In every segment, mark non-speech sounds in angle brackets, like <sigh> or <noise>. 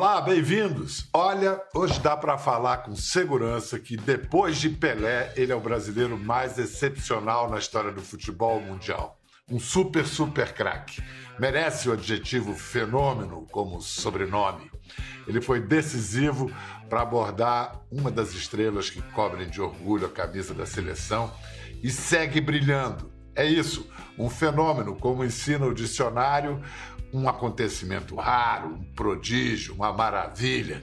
Olá, bem-vindos. Olha, hoje dá para falar com segurança que depois de Pelé, ele é o brasileiro mais excepcional na história do futebol mundial. Um super, super craque. Merece o adjetivo fenômeno como sobrenome. Ele foi decisivo para abordar uma das estrelas que cobrem de orgulho a camisa da seleção e segue brilhando. É isso, um fenômeno, como ensina o dicionário, um acontecimento raro, um prodígio, uma maravilha.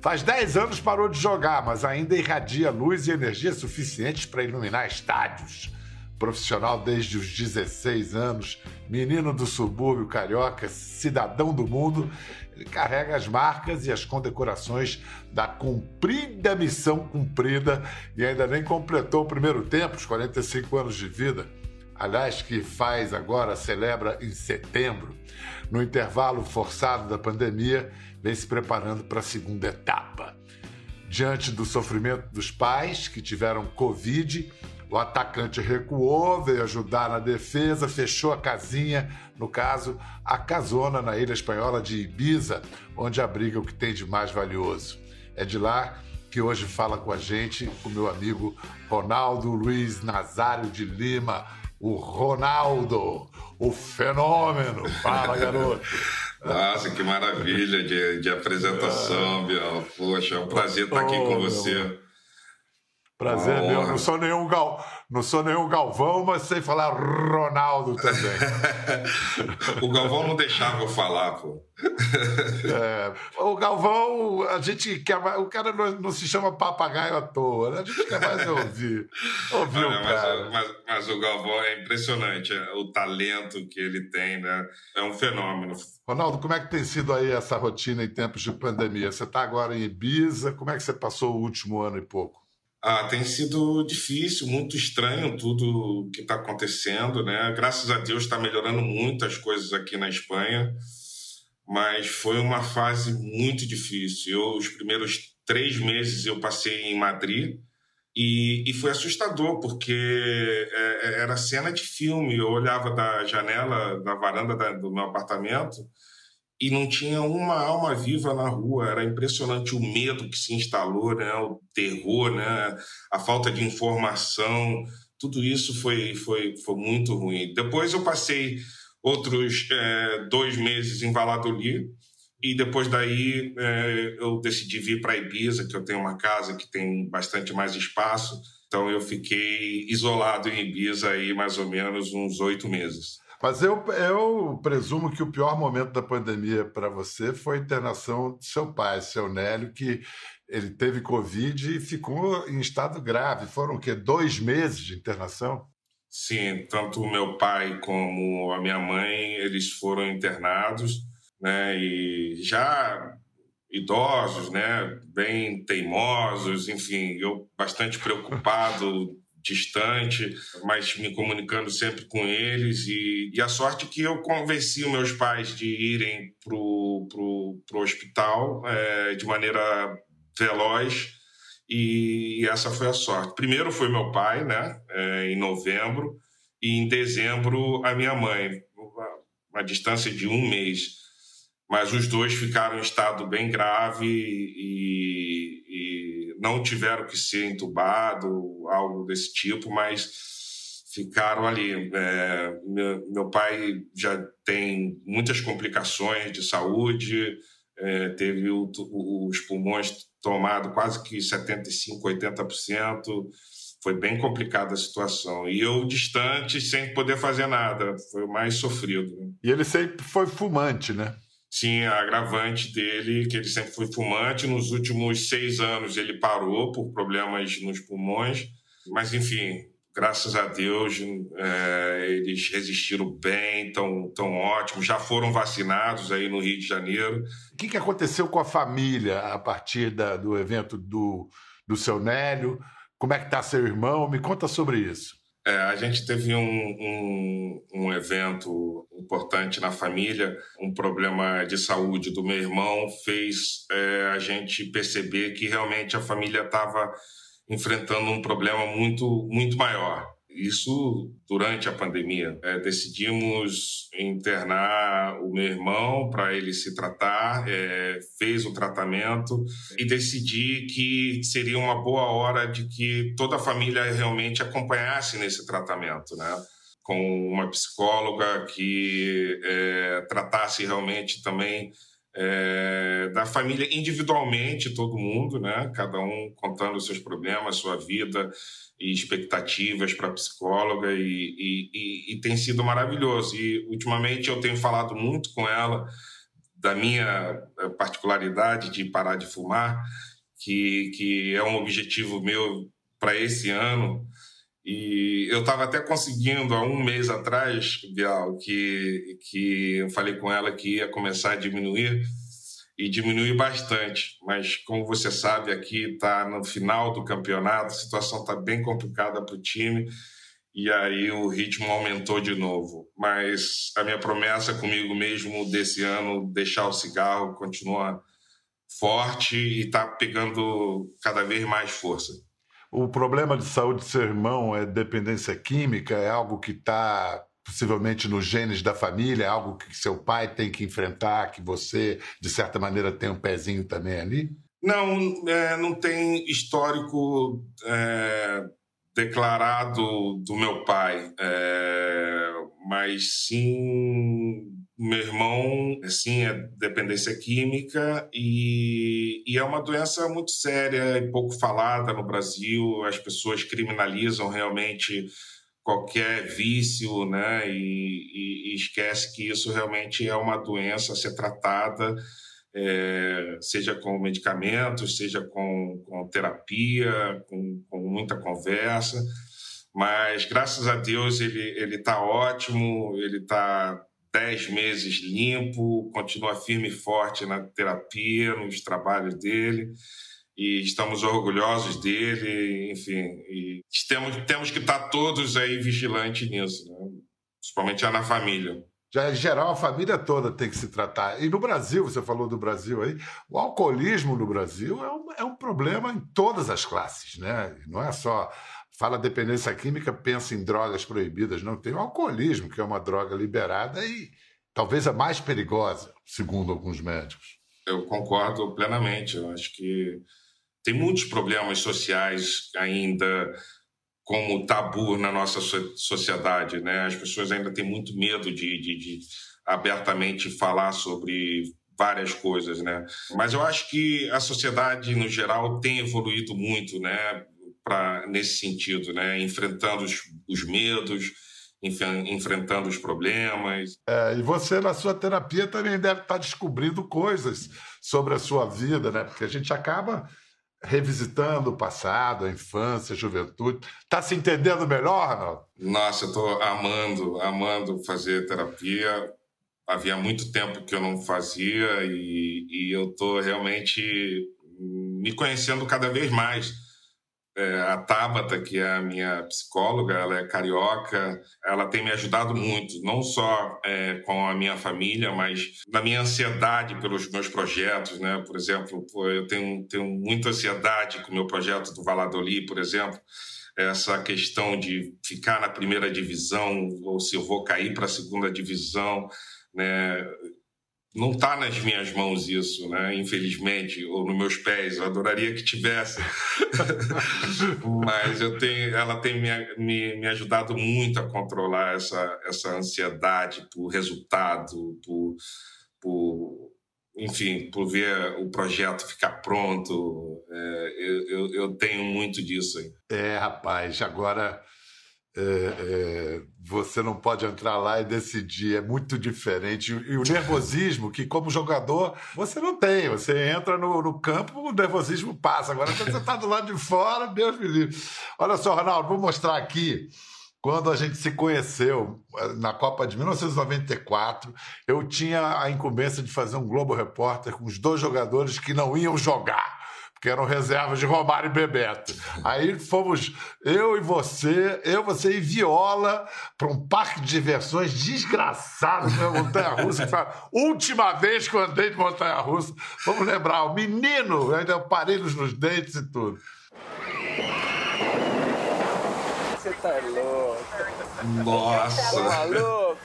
Faz 10 anos parou de jogar, mas ainda irradia luz e energia suficientes para iluminar estádios. Profissional desde os 16 anos, menino do subúrbio carioca, cidadão do mundo, ele carrega as marcas e as condecorações da cumprida missão cumprida e ainda nem completou o primeiro tempo, os 45 anos de vida aliás, que faz agora, celebra em setembro, no intervalo forçado da pandemia, vem se preparando para a segunda etapa. Diante do sofrimento dos pais que tiveram Covid, o atacante recuou, veio ajudar na defesa, fechou a casinha, no caso, a casona na ilha espanhola de Ibiza, onde abriga o que tem de mais valioso. É de lá que hoje fala com a gente o meu amigo Ronaldo Luiz Nazário de Lima, o Ronaldo, o fenômeno. Fala, garoto. Nossa, que maravilha de, de apresentação, é. Biel. Poxa, é um prazer estar aqui com você. Prazer meu. Não sou nenhum gal, não sou nenhum Galvão, mas sei falar Ronaldo também. <laughs> o Galvão não deixava eu falar, pô. É, o Galvão, a gente quer mais, o cara não, não, se chama papagaio à toa, né? A gente quer mais ouvir. ouvir Olha, o cara. Mas, mas, mas, o Galvão é impressionante, é, o talento que ele tem, né? É um fenômeno. Ronaldo, como é que tem sido aí essa rotina em tempos de pandemia? Você está agora em Ibiza, como é que você passou o último ano e pouco? Ah, tem sido difícil, muito estranho tudo que está acontecendo, né? Graças a Deus está melhorando muito as coisas aqui na Espanha, mas foi uma fase muito difícil. Eu, os primeiros três meses eu passei em Madrid e, e foi assustador porque é, é era cena de filme. Eu olhava da janela, da varanda da, do meu apartamento e não tinha uma alma viva na rua. Era impressionante o medo que se instalou, né? o terror, né? a falta de informação. Tudo isso foi, foi, foi muito ruim. Depois eu passei outros é, dois meses em Valladolid e depois daí é, eu decidi vir para Ibiza, que eu tenho uma casa que tem bastante mais espaço. Então eu fiquei isolado em Ibiza aí mais ou menos uns oito meses. Mas eu, eu presumo que o pior momento da pandemia para você foi a internação de seu pai, seu Nélio, que ele teve Covid e ficou em estado grave. Foram o quê? Dois meses de internação? Sim, tanto o meu pai como a minha mãe, eles foram internados, né? E já idosos, né? Bem teimosos, enfim, eu bastante preocupado distante, mas me comunicando sempre com eles. E, e a sorte que eu convenci os meus pais de irem para o hospital é, de maneira veloz. E essa foi a sorte. Primeiro foi meu pai, né, é, em novembro, e em dezembro a minha mãe, uma, uma distância de um mês. Mas os dois ficaram em estado bem grave e, não tiveram que ser entubado, algo desse tipo, mas ficaram ali. É, meu, meu, pai já tem muitas complicações de saúde, é, teve o, o, os pulmões tomados quase que 75%, 80%. Foi bem complicada a situação. E eu distante, sem poder fazer nada. Foi o mais sofrido. E ele sempre foi fumante, né? Tinha agravante dele, que ele sempre foi fumante. Nos últimos seis anos ele parou por problemas nos pulmões, mas enfim, graças a Deus é, eles resistiram bem, tão, tão ótimos, já foram vacinados aí no Rio de Janeiro. O que, que aconteceu com a família a partir da, do evento do, do seu Nélio? Como é que está seu irmão? Me conta sobre isso. É, a gente teve um, um, um, evento importante na família, um problema de saúde do meu irmão fez é, a gente perceber que realmente a família estava enfrentando um problema muito, muito maior. Isso durante a pandemia. É, decidimos internar o meu irmão para ele se tratar, é, fez o tratamento e decidi que seria uma boa hora de que toda a família realmente acompanhasse nesse tratamento, né? Com uma psicóloga que é, tratasse realmente também é, da família individualmente, todo mundo, né? Cada um contando os seus problemas, sua vida e expectativas para a psicóloga e, e, e, e, tem sido maravilhoso. E ultimamente eu tenho falado muito com ela da minha eh, particularidade de parar de fumar, que, que é um objetivo meu para esse ano. E eu estava até conseguindo, há um mês atrás, Bial, que, que eu falei com ela que ia começar a diminuir, e diminuir bastante. Mas, como você sabe, aqui está no final do campeonato, a situação está bem complicada para o time, e aí o ritmo aumentou de novo. Mas a minha promessa comigo mesmo desse ano, deixar o cigarro, continua forte e está pegando cada vez mais força. O problema de saúde do seu irmão é dependência química, é algo que está possivelmente nos genes da família, é algo que seu pai tem que enfrentar, que você, de certa maneira, tem um pezinho também ali? Não, é, não tem histórico é, declarado do meu pai, é, mas sim meu irmão, assim, é dependência química e, e, é uma doença muito séria e pouco falada no Brasil. As pessoas criminalizam realmente qualquer vício, né? E, e, e esquece que isso realmente é uma doença a ser tratada, é, seja com medicamentos, seja com, com terapia, com, com muita conversa. Mas graças a Deus ele ele está ótimo, ele está dez meses limpo, continua firme e forte na terapia, nos trabalhos dele e estamos orgulhosos dele, enfim, e temos, temos que estar todos aí vigilantes nisso, né? principalmente na família. Já em geral, a família toda tem que se tratar. E no Brasil, você falou do Brasil aí, o alcoolismo no Brasil é um, é um problema em todas as classes, né? Não é só fala dependência química, pensa em drogas proibidas. Não, tem o alcoolismo, que é uma droga liberada e talvez a mais perigosa, segundo alguns médicos. Eu concordo plenamente. Eu acho que tem muitos problemas sociais ainda como tabu na nossa sociedade, né? As pessoas ainda têm muito medo de, de, de abertamente falar sobre várias coisas, né? Mas eu acho que a sociedade no geral tem evoluído muito, né? Nesse sentido, né? enfrentando os, os medos, enfrentando os problemas. É, e você, na sua terapia, também deve estar descobrindo coisas sobre a sua vida, né? Porque a gente acaba revisitando o passado, a infância, a juventude. Está se entendendo melhor, Arnaldo? Nossa, eu estou amando, amando fazer terapia. Havia muito tempo que eu não fazia e, e eu estou realmente me conhecendo cada vez mais é, a Tabata, que é a minha psicóloga, ela é carioca, ela tem me ajudado muito, não só é, com a minha família, mas na minha ansiedade pelos meus projetos, né? Por exemplo, eu tenho, tenho muita ansiedade com o meu projeto do Valladolid, por exemplo, essa questão de ficar na primeira divisão ou se eu vou cair para a segunda divisão, né? Não está nas minhas mãos isso, né? Infelizmente, ou nos meus pés. Eu adoraria que tivesse, <laughs> mas eu tenho, ela tem me, me, me, ajudado muito a controlar essa, essa ansiedade por resultado, por, por enfim, por ver o projeto ficar pronto. É, eu, eu, tenho muito disso aí. É, rapaz. Agora é, é, você não pode entrar lá e decidir, é muito diferente. E o nervosismo, que como jogador você não tem, você entra no, no campo, o nervosismo passa. Agora, quando você está do lado de fora, Deus me livre. Olha só, Ronaldo, vou mostrar aqui. Quando a gente se conheceu na Copa de 1994, eu tinha a incumbência de fazer um Globo Repórter com os dois jogadores que não iam jogar que eram reservas de Romário e Bebeto. Aí fomos eu e você, eu, você e Viola para um parque de diversões desgraçado, uma montanha-russa. Última vez que eu andei de montanha-russa. Vamos lembrar, o menino, ainda aparelhos nos dentes e tudo. você tá louco. Nossa. Tá maluco?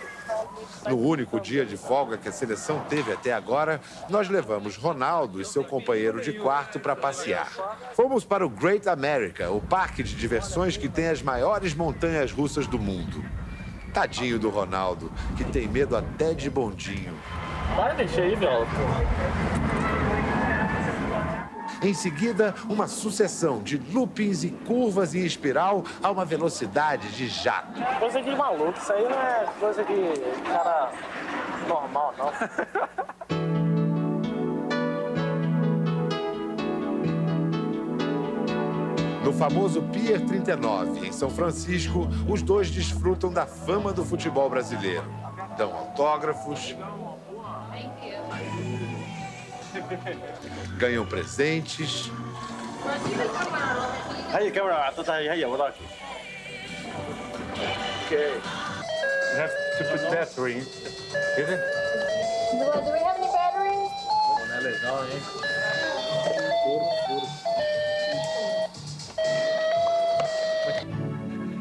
No único dia de folga que a seleção teve até agora, nós levamos Ronaldo e seu companheiro de quarto para passear. Fomos para o Great America, o parque de diversões que tem as maiores montanhas russas do mundo. Tadinho do Ronaldo, que tem medo até de bondinho. Vai, deixa aí, velho. Em seguida, uma sucessão de loopings e curvas em espiral a uma velocidade de jato. Coisa de maluco, isso aí não é coisa de cara normal, não. <laughs> No famoso Pier 39, em São Francisco, os dois desfrutam da fama do futebol brasileiro. Dão autógrafos, ganham presentes. Aí, câmera, tu tá aí, aí, eu vou dar aqui. Okay. You have to put battery. Is it? Do, do we have any batteries? Não é legal, hein?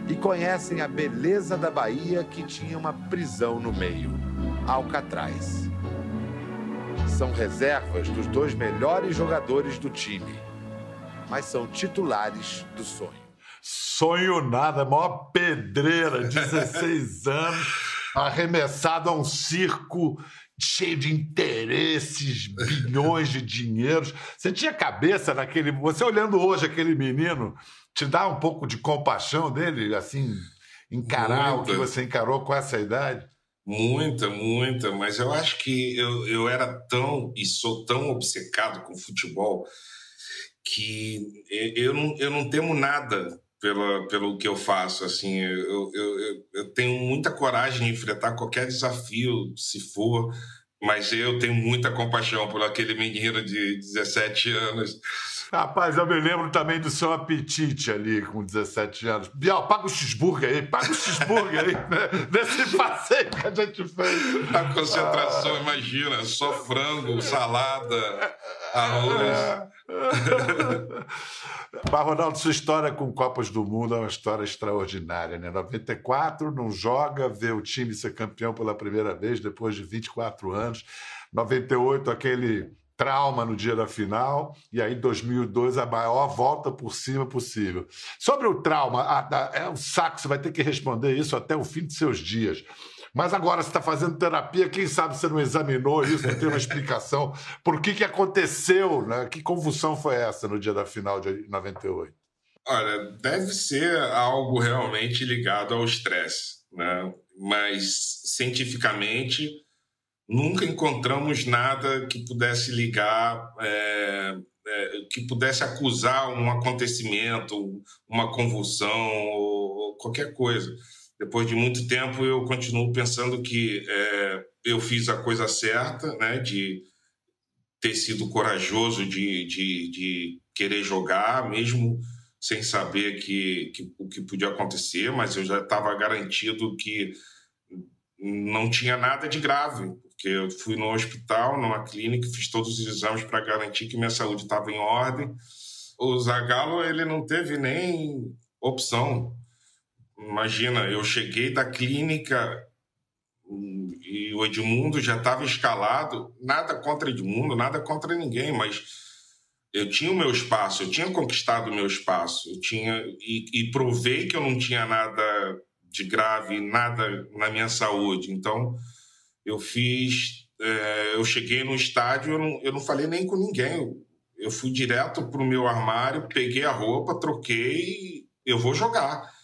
E conhecem a beleza da Bahia que tinha uma prisão no meio Alcatraz. São reservas dos dois melhores jogadores do time, mas são titulares do sonho. Sonho nada, maior pedreira, 16 <laughs> anos, arremessado a um circo cheio de interesses, bilhões de dinheiros. Você tinha cabeça naquele. Você olhando hoje aquele menino, te dá um pouco de compaixão dele, assim, encarar o que você encarou com essa idade? Muita, muita, mas eu acho que eu, eu era tão e sou tão obcecado com futebol que eu, não, eu não temo nada pela, pelo que eu faço. Assim, eu, eu, eu tenho muita coragem de enfrentar qualquer desafio, se for, mas eu tenho muita compaixão por aquele menino de 17 anos. Rapaz, eu me lembro também do seu apetite ali com 17 anos. Bial, paga o cheeseburger aí, paga o cheeseburger aí, né? Nesse passeio que a gente fez. A concentração, imagina, só frango, salada, arroz. <laughs> Mas, Ronaldo, sua história com Copas do Mundo é uma história extraordinária, né? 94, não joga, vê o time ser campeão pela primeira vez depois de 24 anos. 98, aquele trauma no dia da final. E aí, 2002, a maior volta por cima possível. Sobre o trauma, ah, ah, é um saco, você vai ter que responder isso até o fim de seus dias. Mas agora você está fazendo terapia, quem sabe você não examinou isso, não tem uma explicação. Por que, que aconteceu, né? Que convulsão foi essa no dia da final de 98? Olha, deve ser algo realmente ligado ao estresse, né? Mas cientificamente nunca encontramos nada que pudesse ligar, é, é, que pudesse acusar um acontecimento, uma convulsão ou qualquer coisa. Depois de muito tempo, eu continuo pensando que é, eu fiz a coisa certa, né? De ter sido corajoso de, de, de querer jogar, mesmo sem saber que, que, o que podia acontecer, mas eu já estava garantido que não tinha nada de grave, porque eu fui no hospital, numa clínica, fiz todos os exames para garantir que minha saúde estava em ordem. O Zagallo, ele não teve nem opção. Imagina, eu cheguei da clínica e o Edmundo já estava escalado. Nada contra Edmundo, nada contra ninguém, mas eu tinha o meu espaço, eu tinha conquistado o meu espaço, eu tinha e, e provei que eu não tinha nada de grave, nada na minha saúde. Então, eu fiz, é, eu cheguei no estádio, eu não, eu não falei nem com ninguém. Eu, eu fui direto para o meu armário, peguei a roupa, troquei, eu vou jogar.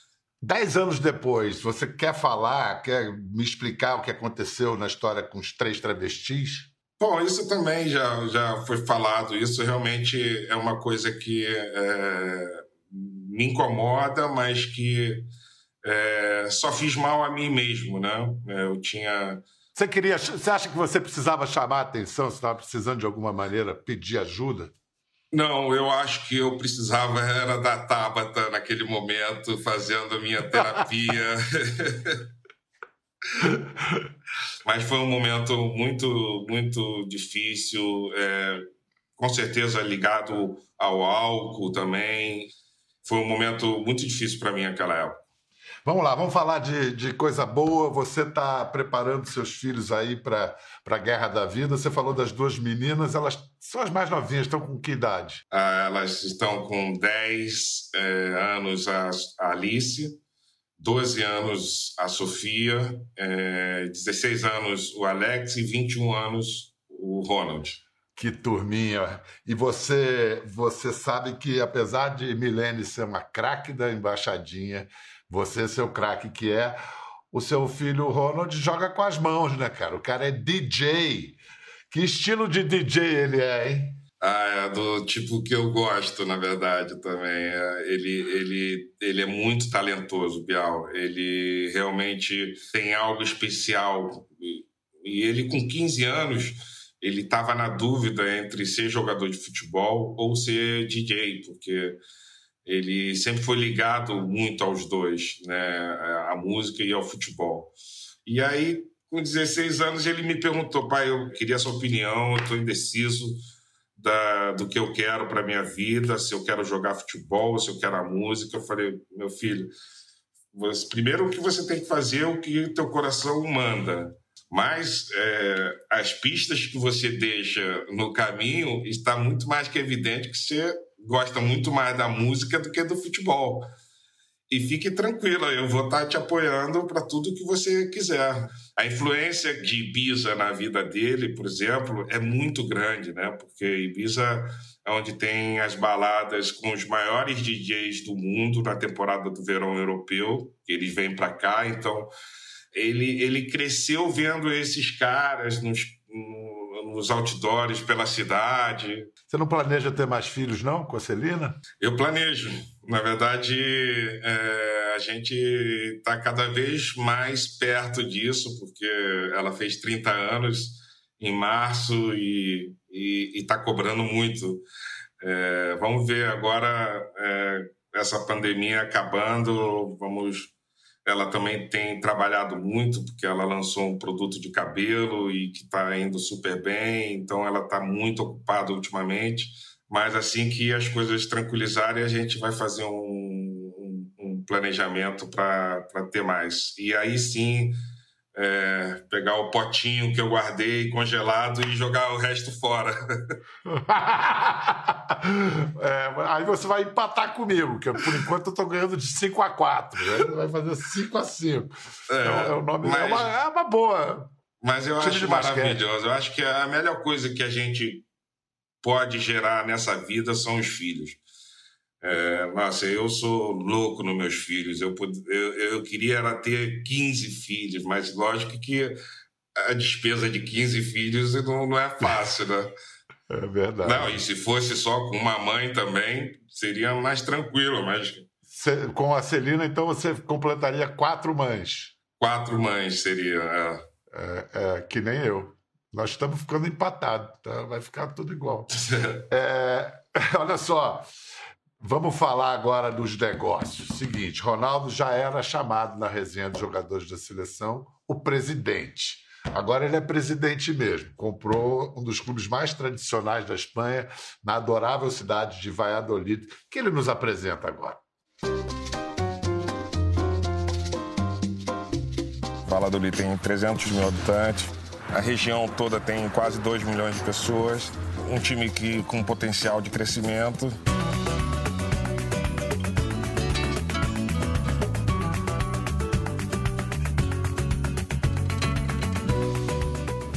Dez anos depois, você quer falar, quer me explicar o que aconteceu na história com os três travestis? Bom, isso também já, já foi falado. Isso realmente é uma coisa que é, me incomoda, mas que é, só fiz mal a mim mesmo, né? Eu tinha. Você queria? Você acha que você precisava chamar a atenção? Você estava precisando de alguma maneira pedir ajuda? Não, eu acho que eu precisava era da Tabata naquele momento, fazendo a minha terapia. <laughs> Mas foi um momento muito, muito difícil, é, com certeza ligado ao álcool também. Foi um momento muito difícil para mim naquela época. Vamos lá, vamos falar de, de coisa boa. Você está preparando seus filhos aí para a guerra da vida. Você falou das duas meninas, elas são as mais novinhas, estão com que idade? Ah, elas estão com 10 é, anos a, a Alice, 12 anos a Sofia, é, 16 anos o Alex e 21 anos o Ronald. Que turminha! E você, você sabe que apesar de Milene ser uma craque da embaixadinha, você ser o craque que é, o seu filho Ronald joga com as mãos, né, cara? O cara é DJ. Que estilo de DJ ele é, hein? Ah, é do tipo que eu gosto, na verdade, também. É, ele, ele, ele é muito talentoso, Bial. Ele realmente tem algo especial. E ele, com 15 anos, ele estava na dúvida entre ser jogador de futebol ou ser DJ, porque ele sempre foi ligado muito aos dois, né, à música e ao futebol. E aí, com 16 anos, ele me perguntou, pai, eu queria sua opinião, eu estou indeciso da, do que eu quero para minha vida, se eu quero jogar futebol, se eu quero a música. Eu falei, meu filho, você, primeiro o que você tem que fazer é o que teu coração manda. Mas é, as pistas que você deixa no caminho está muito mais que evidente que você gosta muito mais da música do que do futebol. E fique tranquila, eu vou estar te apoiando para tudo que você quiser. A influência de Ibiza na vida dele, por exemplo, é muito grande, né? Porque Ibiza é onde tem as baladas com os maiores DJs do mundo na temporada do verão europeu. Eles vêm para cá, então ele, ele cresceu vendo esses caras nos, nos outdoors pela cidade. Você não planeja ter mais filhos, não, com a Celina? Eu planejo. Na verdade, é, a gente está cada vez mais perto disso, porque ela fez 30 anos em março e está cobrando muito. É, vamos ver agora é, essa pandemia acabando, vamos ela também tem trabalhado muito, porque ela lançou um produto de cabelo e que está indo super bem, então ela está muito ocupada ultimamente. Mas assim que as coisas tranquilizarem, a gente vai fazer um, um, um planejamento para ter mais. E aí sim é, pegar o potinho que eu guardei congelado e jogar o resto fora. <laughs> é, aí você vai empatar comigo, que por enquanto eu estou ganhando de 5 a 4. Né? Vai fazer 5 a 5. É, é, é, o nome mas, é, uma, é uma boa. Mas eu acho maravilhoso. Eu acho que a melhor coisa que a gente pode gerar nessa vida são os filhos. É, nossa, eu sou louco nos meus filhos. Eu, eu, eu queria era ter 15 filhos, mas lógico que a despesa de 15 filhos não, não é fácil, né? <laughs> É verdade. Não, e se fosse só com uma mãe também, seria mais tranquilo, mas... Com a Celina, então, você completaria quatro mães. Quatro mães seria, é. É, é que nem eu. Nós estamos ficando empatados, tá? vai ficar tudo igual. <laughs> é, <laughs> olha só, Vamos falar agora dos negócios. Seguinte, Ronaldo já era chamado na resenha dos jogadores da seleção o presidente. Agora ele é presidente mesmo. Comprou um dos clubes mais tradicionais da Espanha, na adorável cidade de Valladolid, que ele nos apresenta agora. Valladolid tem 300 mil habitantes, a região toda tem quase 2 milhões de pessoas, um time que, com potencial de crescimento.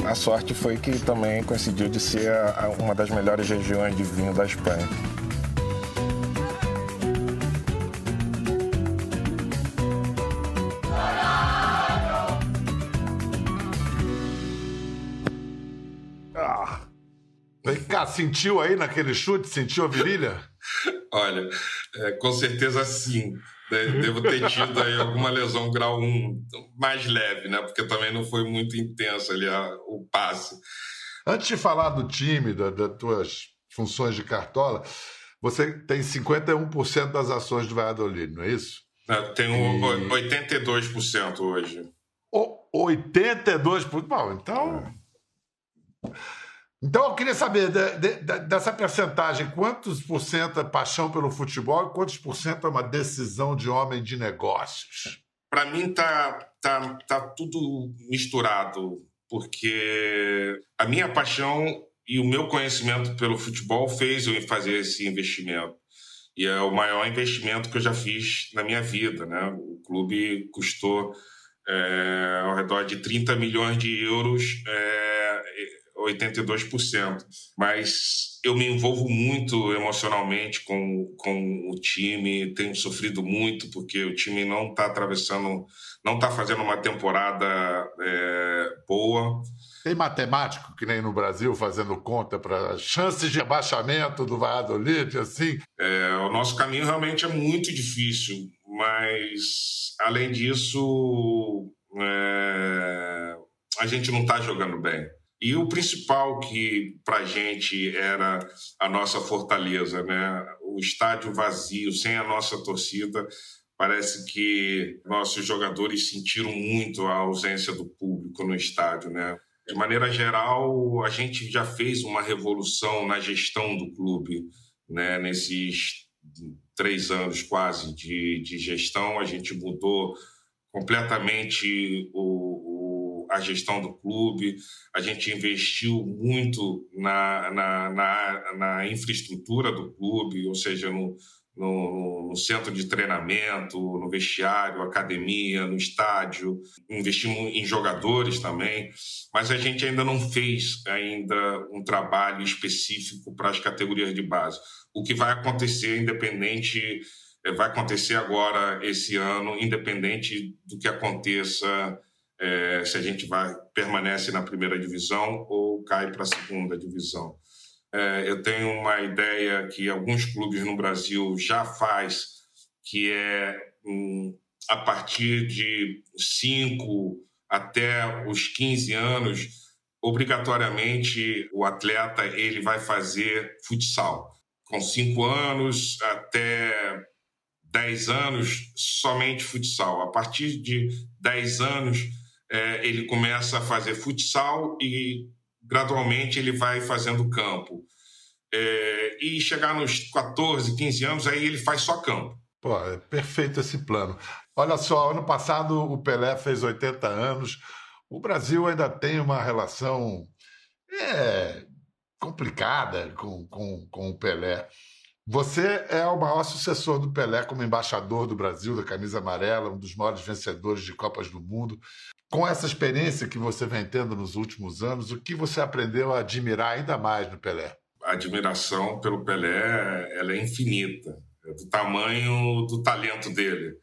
A sorte foi que também coincidiu de ser uma das melhores regiões de vinho da Espanha. Ah. Vem cá, sentiu aí naquele chute? Sentiu a virilha? <laughs> Olha, é, com certeza sim. Devo ter tido aí alguma lesão grau 1 mais leve, né? Porque também não foi muito intenso ali a, o passe. Antes de falar do time, da, das tuas funções de cartola, você tem 51% das ações do Valladolid, não é isso? Eu tenho e... 82% hoje. O 82%? Bom, então. É. Então eu queria saber de, de, de, dessa percentagem, quantos por cento é paixão pelo futebol e quantos por cento é uma decisão de homem de negócios? para mim tá, tá, tá tudo misturado, porque a minha paixão e o meu conhecimento pelo futebol fez eu fazer esse investimento. E é o maior investimento que eu já fiz na minha vida. Né? O clube custou é, ao redor de 30 milhões de euros, é, 82%. Mas eu me envolvo muito emocionalmente com, com o time, tenho sofrido muito porque o time não está atravessando, não está fazendo uma temporada é, boa. Tem matemático, que nem no Brasil, fazendo conta para chances de abaixamento do Valladolid, assim? É, o nosso caminho realmente é muito difícil, mas, além disso, é, a gente não está jogando bem. E o principal que para a gente era a nossa fortaleza, né? o estádio vazio, sem a nossa torcida, parece que nossos jogadores sentiram muito a ausência do público no estádio. Né? De maneira geral, a gente já fez uma revolução na gestão do clube, né? Nesses três anos quase de, de gestão, a gente mudou completamente o, a gestão do clube, a gente investiu muito na, na, na, na infraestrutura do clube, ou seja, no, no, no, centro de treinamento, no vestiário, academia, no estádio, investimos em jogadores também, mas a gente ainda não fez ainda um trabalho específico para as categorias de base. O que vai acontecer independente eh, vai acontecer agora esse ano, independente do que aconteça é, se a gente vai permanece na primeira divisão ou cai para a segunda divisão. É, eu tenho uma ideia que alguns clubes no Brasil já faz, que é um, a partir de 5 até os 15 anos, obrigatoriamente o atleta ele vai fazer futsal. Com 5 anos até 10 anos, somente futsal. A partir de 10 anos, é, ele começa a fazer futsal e gradualmente ele vai fazendo campo. É, e chegar nos 14, 15 anos, aí ele faz só campo. Pô, é perfeito esse plano. Olha só, ano passado o Pelé fez 80 anos. O Brasil ainda tem uma relação é, complicada com, com, com o Pelé. Você é o maior sucessor do Pelé como embaixador do Brasil, da camisa amarela, um dos maiores vencedores de Copas do Mundo. Com essa experiência que você vem tendo nos últimos anos, o que você aprendeu a admirar ainda mais no Pelé? A admiração pelo Pelé ela é infinita, é do tamanho do talento dele.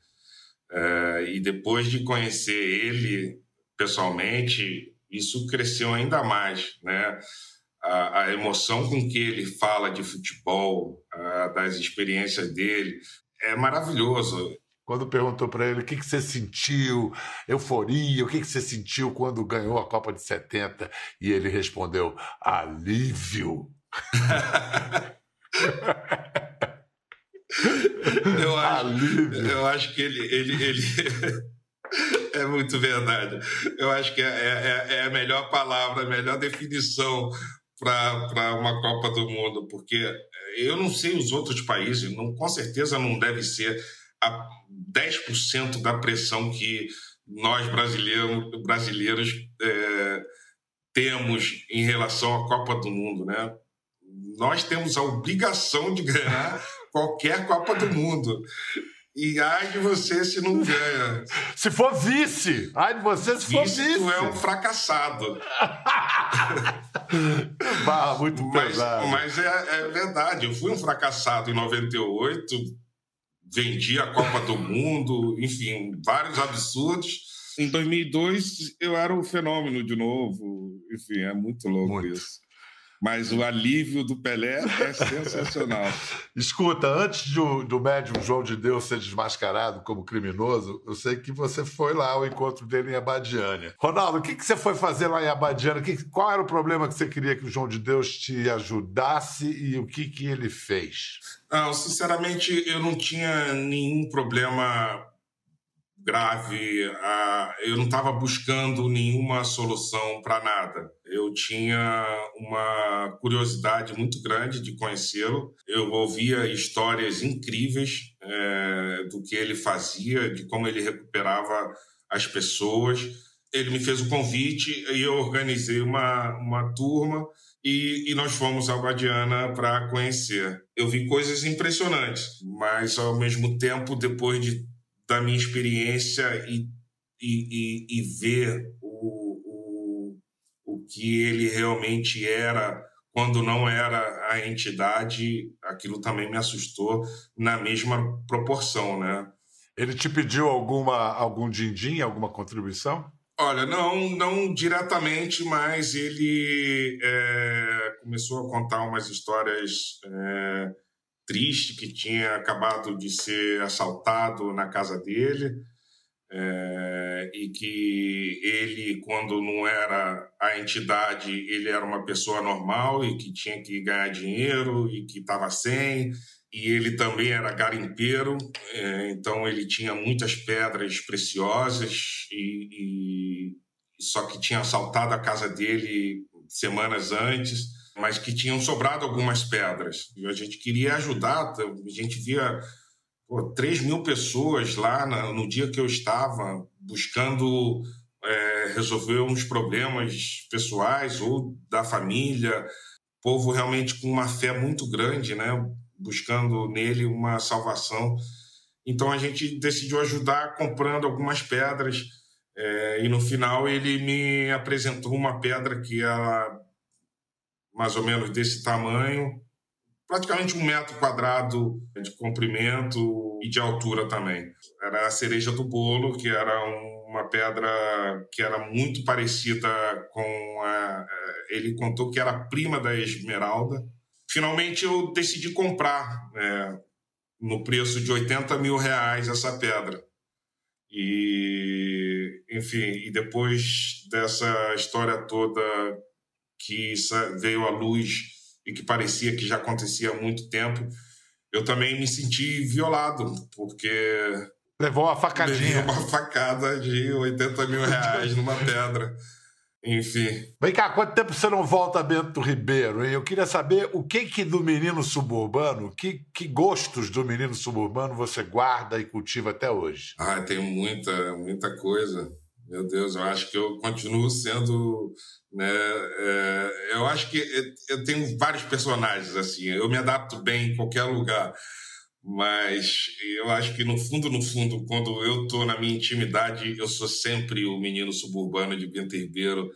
É, e depois de conhecer ele pessoalmente, isso cresceu ainda mais, né? A, a emoção com que ele fala de futebol, a, das experiências dele, é maravilhoso quando perguntou para ele o que, que você sentiu, euforia, o que, que você sentiu quando ganhou a Copa de 70, e ele respondeu: alívio. <laughs> eu, acho, alívio. eu acho que ele, ele, ele... <laughs> é muito verdade. Eu acho que é, é, é a melhor palavra, a melhor definição para uma Copa do Mundo, porque eu não sei os outros países, não, com certeza não deve ser a 10% da pressão que nós brasileiros, brasileiros é, temos em relação à Copa do Mundo, né? Nós temos a obrigação de ganhar <laughs> qualquer Copa do Mundo. E ai de você se não ganha. Se for vice! Ai de você se for vice! vice. Tu é um fracassado. <laughs> Barra muito mas, pesado. Mas é, é verdade. Eu fui um fracassado em 98 vendia a Copa do Mundo, enfim, vários absurdos. Em 2002, eu era um fenômeno de novo. Enfim, é muito louco muito. isso. Mas o alívio do Pelé é sensacional. <laughs> Escuta, antes do, do médium João de Deus ser desmascarado como criminoso, eu sei que você foi lá ao encontro dele em Abadiânia. Ronaldo, o que, que você foi fazer lá em Abadiânia? Que, qual era o problema que você queria que o João de Deus te ajudasse e o que, que ele fez? Não, sinceramente, eu não tinha nenhum problema grave. Eu não estava buscando nenhuma solução para nada. Eu tinha uma curiosidade muito grande de conhecê-lo. Eu ouvia histórias incríveis é, do que ele fazia, de como ele recuperava as pessoas. Ele me fez o convite e eu organizei uma, uma turma e, e, nós fomos ao Guadiana para conhecer. Eu vi coisas impressionantes, mas ao mesmo tempo, depois de, da minha experiência e, e, e ver o, o que ele realmente era quando não era a entidade, aquilo também me assustou na mesma proporção, né? Ele te pediu alguma algum din-din, alguma contribuição? Olha, não, não diretamente, mas ele é, começou a contar umas histórias é, tristes que tinha acabado de ser assaltado na casa dele é, e que ele, quando não era a entidade, ele era uma pessoa normal e que tinha que ganhar dinheiro e que estava sem e ele também era garimpeiro, é, então ele tinha muitas pedras preciosas e, e, só que tinha assaltado a casa dele semanas antes, mas que tinham sobrado algumas pedras. E a gente queria ajudar, a gente via pô, 3 mil pessoas lá na, no dia que eu estava buscando é, resolver uns problemas pessoais ou da família, povo realmente com uma fé muito grande, né? buscando nele uma salvação. Então a gente decidiu ajudar comprando algumas pedras é, e no final ele me apresentou uma pedra que era mais ou menos desse tamanho, praticamente um metro quadrado de comprimento e de altura também. Era a cereja do bolo, que era uma pedra que era muito parecida com a. Ele contou que era prima da esmeralda finalmente eu decidi comprar é, no preço de 80 mil reais essa pedra. E, enfim, e depois dessa história toda que veio à luz e que parecia que já acontecia há muito tempo, eu também me senti violado, porque. Levou uma facadinha. Levei uma facada de 80 mil reais numa <laughs> pedra. Enfim. Vem cá, quanto tempo você não volta a Bento Ribeiro? Hein? Eu queria saber o que que do menino suburbano, que, que gostos do menino suburbano você guarda e cultiva até hoje? Ah, tem muita, muita coisa. Meu Deus, eu acho que eu continuo sendo. Né, é, eu acho que eu tenho vários personagens assim. Eu me adapto bem em qualquer lugar. Mas eu acho que no fundo, no fundo, quando eu estou na minha intimidade, eu sou sempre o menino suburbano de Bento Ribeiro,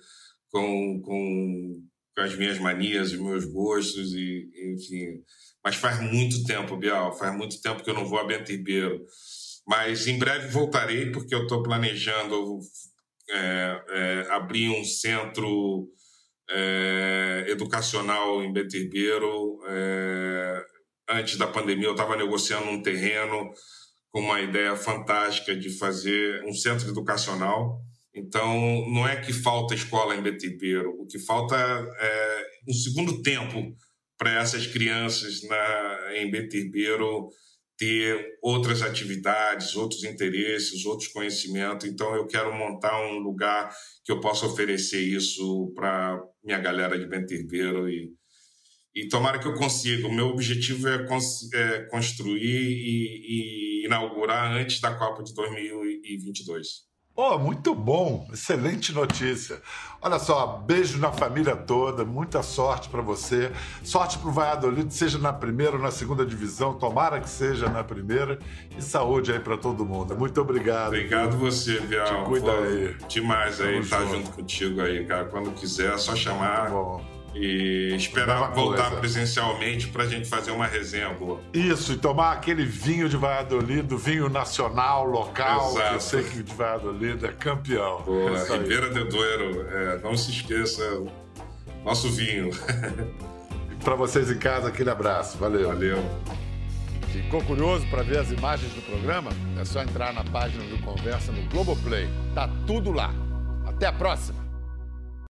com, com, com as minhas manias, os meus gostos, e enfim. Mas faz muito tempo, Bial, faz muito tempo que eu não vou a Bento Ribeiro. Mas em breve voltarei, porque eu estou planejando é, é, abrir um centro é, educacional em Bento Ribeiro. É, antes da pandemia, eu estava negociando um terreno com uma ideia fantástica de fazer um centro educacional. Então, não é que falta escola em Betibeiro, o que falta é um segundo tempo para essas crianças na, em Betibeiro ter outras atividades, outros interesses, outros conhecimentos. Então, eu quero montar um lugar que eu possa oferecer isso para minha galera de Benterbeiro e e tomara que eu consiga. O meu objetivo é, cons é construir e, e, inaugurar antes da Copa de 2022. Oh, muito bom, excelente notícia. Olha só, beijo na família toda, muita sorte para você. Sorte para o Valladolid, seja na primeira ou na segunda divisão, tomara que seja na primeira. E saúde aí para todo mundo. Muito obrigado. Obrigado viu? você, Bial. Te cuida Pô, aí. Demais aí, estar tá junto contigo aí, cara. Quando quiser, é só chamar. Muito bom e esperar voltar coisa. presencialmente para a gente fazer uma resenha boa. Isso, e tomar aquele vinho de Valladolid, do vinho nacional, local, Exato. que eu sei que o de Valladolid é campeão. Boa, é Ribeira de Duero, é, não se esqueça, nosso vinho. <laughs> para vocês em casa, aquele abraço. Valeu. Valeu. Ficou curioso para ver as imagens do programa? É só entrar na página do Conversa no Globoplay. Tá tudo lá. Até a próxima!